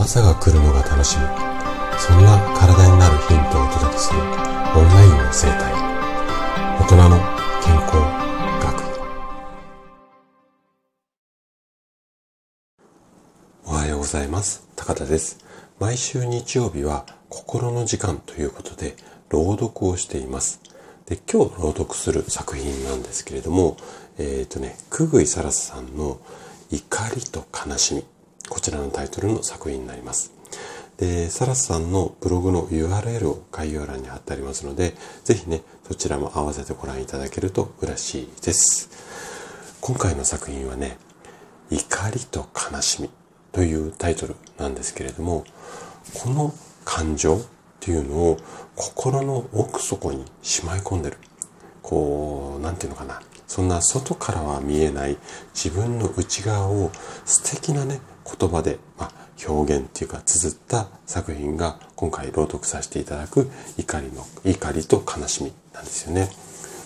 朝が来るのが楽しみ。そんな体になるヒントをお届けするオンラインの生態。大人の健康学。おはようございます。高田です。毎週日曜日は心の時間ということで朗読をしています。で今日朗読する作品なんですけれどもえっ、ー、とね久々井沙羅さんの怒りと悲しみ。こちらのタイトルの作品になります。で、サラスさんのブログの URL を概要欄に貼ってありますので、ぜひね、そちらも合わせてご覧いただけると嬉しいです。今回の作品はね、怒りと悲しみというタイトルなんですけれども、この感情っていうのを心の奥底にしまい込んでる。こう、なんていうのかな。そんな外からは見えない自分の内側を素敵なね、言葉で、まあ、表現っていうか綴った作品が今回朗読させていただく怒りの、怒りと悲しみなんですよね。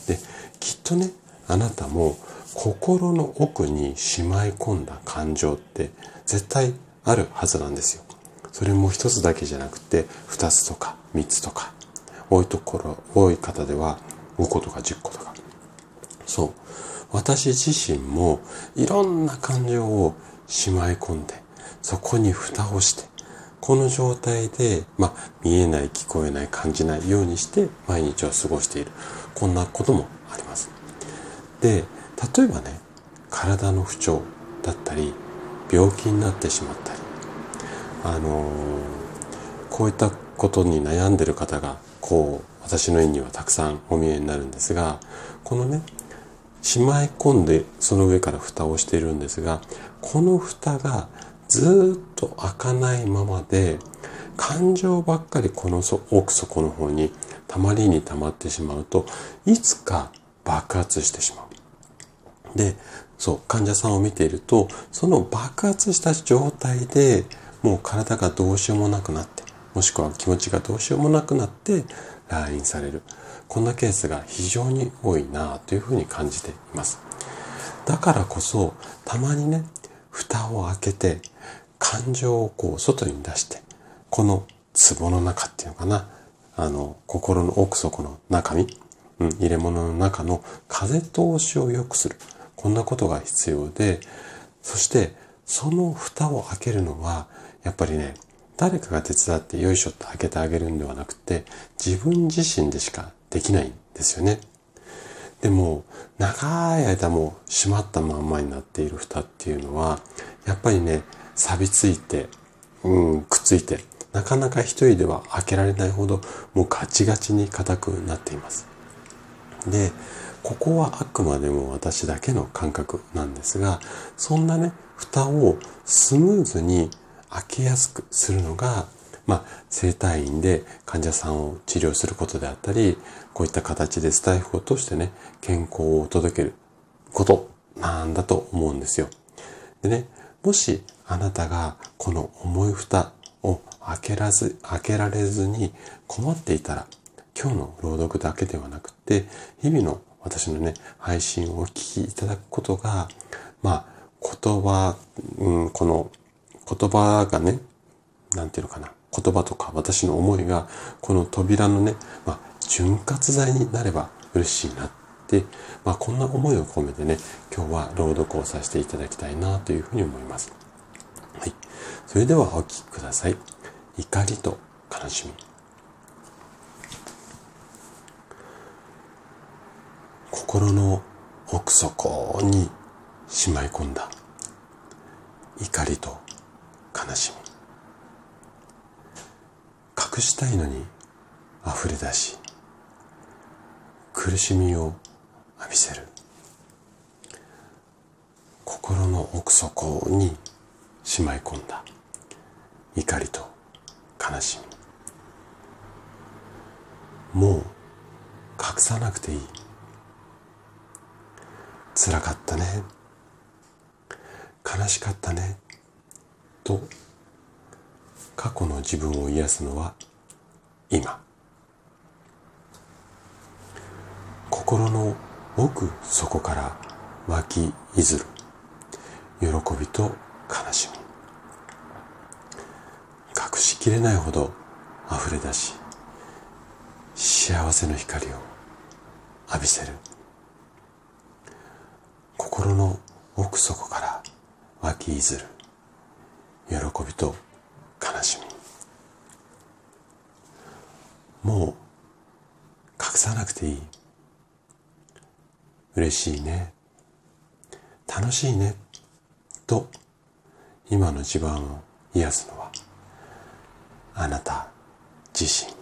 で、きっとね、あなたも心の奥にしまい込んだ感情って絶対あるはずなんですよ。それも一つだけじゃなくて二つとか三つとか多いところ、多い方では5個とか10個とか。そう。私自身もいろんな感情をしまい込んで、そこに蓋をして、この状態で、まあ、見えない、聞こえない、感じないようにして毎日を過ごしている。こんなこともあります。で、例えばね、体の不調だったり、病気になってしまったり、あのー、こういったことに悩んでる方が、こう、私の絵にはたくさんお見えになるんですが、このね、しまい込んでその上から蓋をしているんですが、この蓋がずっと開かないままで、感情ばっかりこの奥底の方にたまりに溜まってしまうと、いつか爆発してしまう。で、そう、患者さんを見ていると、その爆発した状態でもう体がどうしようもなくなって、もしくは気持ちがどうしようもなくなって来院される。こんなケースが非常に多いなというふうに感じています。だからこそ、たまにね、蓋を開けて、感情をこう外に出して、この壺の中っていうのかな、あの、心の奥底の中身、うん、入れ物の中の風通しを良くする。こんなことが必要で、そしてその蓋を開けるのは、やっぱりね、誰かが手伝ってよいしょって開けてあげるんではなくて、自分自身でしかできないんですよね。でも、長い間も閉まったまんまになっている蓋っていうのは、やっぱりね、錆びついて、うん、くっついて、なかなか一人では開けられないほど、もうガチガチに硬くなっています。で、ここはあくまでも私だけの感覚なんですが、そんなね、蓋をスムーズに開けやすくするのが、まあ、生体院で患者さんを治療することであったり、こういった形でスタイフを通してね、健康を届けることなんだと思うんですよ。でね、もしあなたがこの重い蓋を開けらず、開けられずに困っていたら、今日の朗読だけではなくて、日々の私のね、配信をお聞きいただくことが、まあ、言葉、うん、この言葉がね、なんていうのかな、言葉とか私の思いが、この扉のね、まあ、潤滑剤になれば嬉しいなって、まあ、こんな思いを込めてね、今日は朗読をさせていただきたいなというふうに思います。はい。それではお聴きください。怒りと悲しみ。心の奥底にしまい込んだ怒りと悲しみ隠したいのに溢れ出し苦しみを浴びせる。心の奥底にしまい込んだ。怒りと悲しみ。もう隠さなくていい。辛かったね。悲しかったね。と過去の自分を癒すのは今。心の奥底から湧きいずる。喜びと悲しみ。隠しきれないほど溢れ出し幸せの光を浴びせる。心の奥底から湧き出る。喜びと悲しみ。もう隠さなくていい。嬉しいね。楽しいね。と今の自分を癒すのはあなた自身。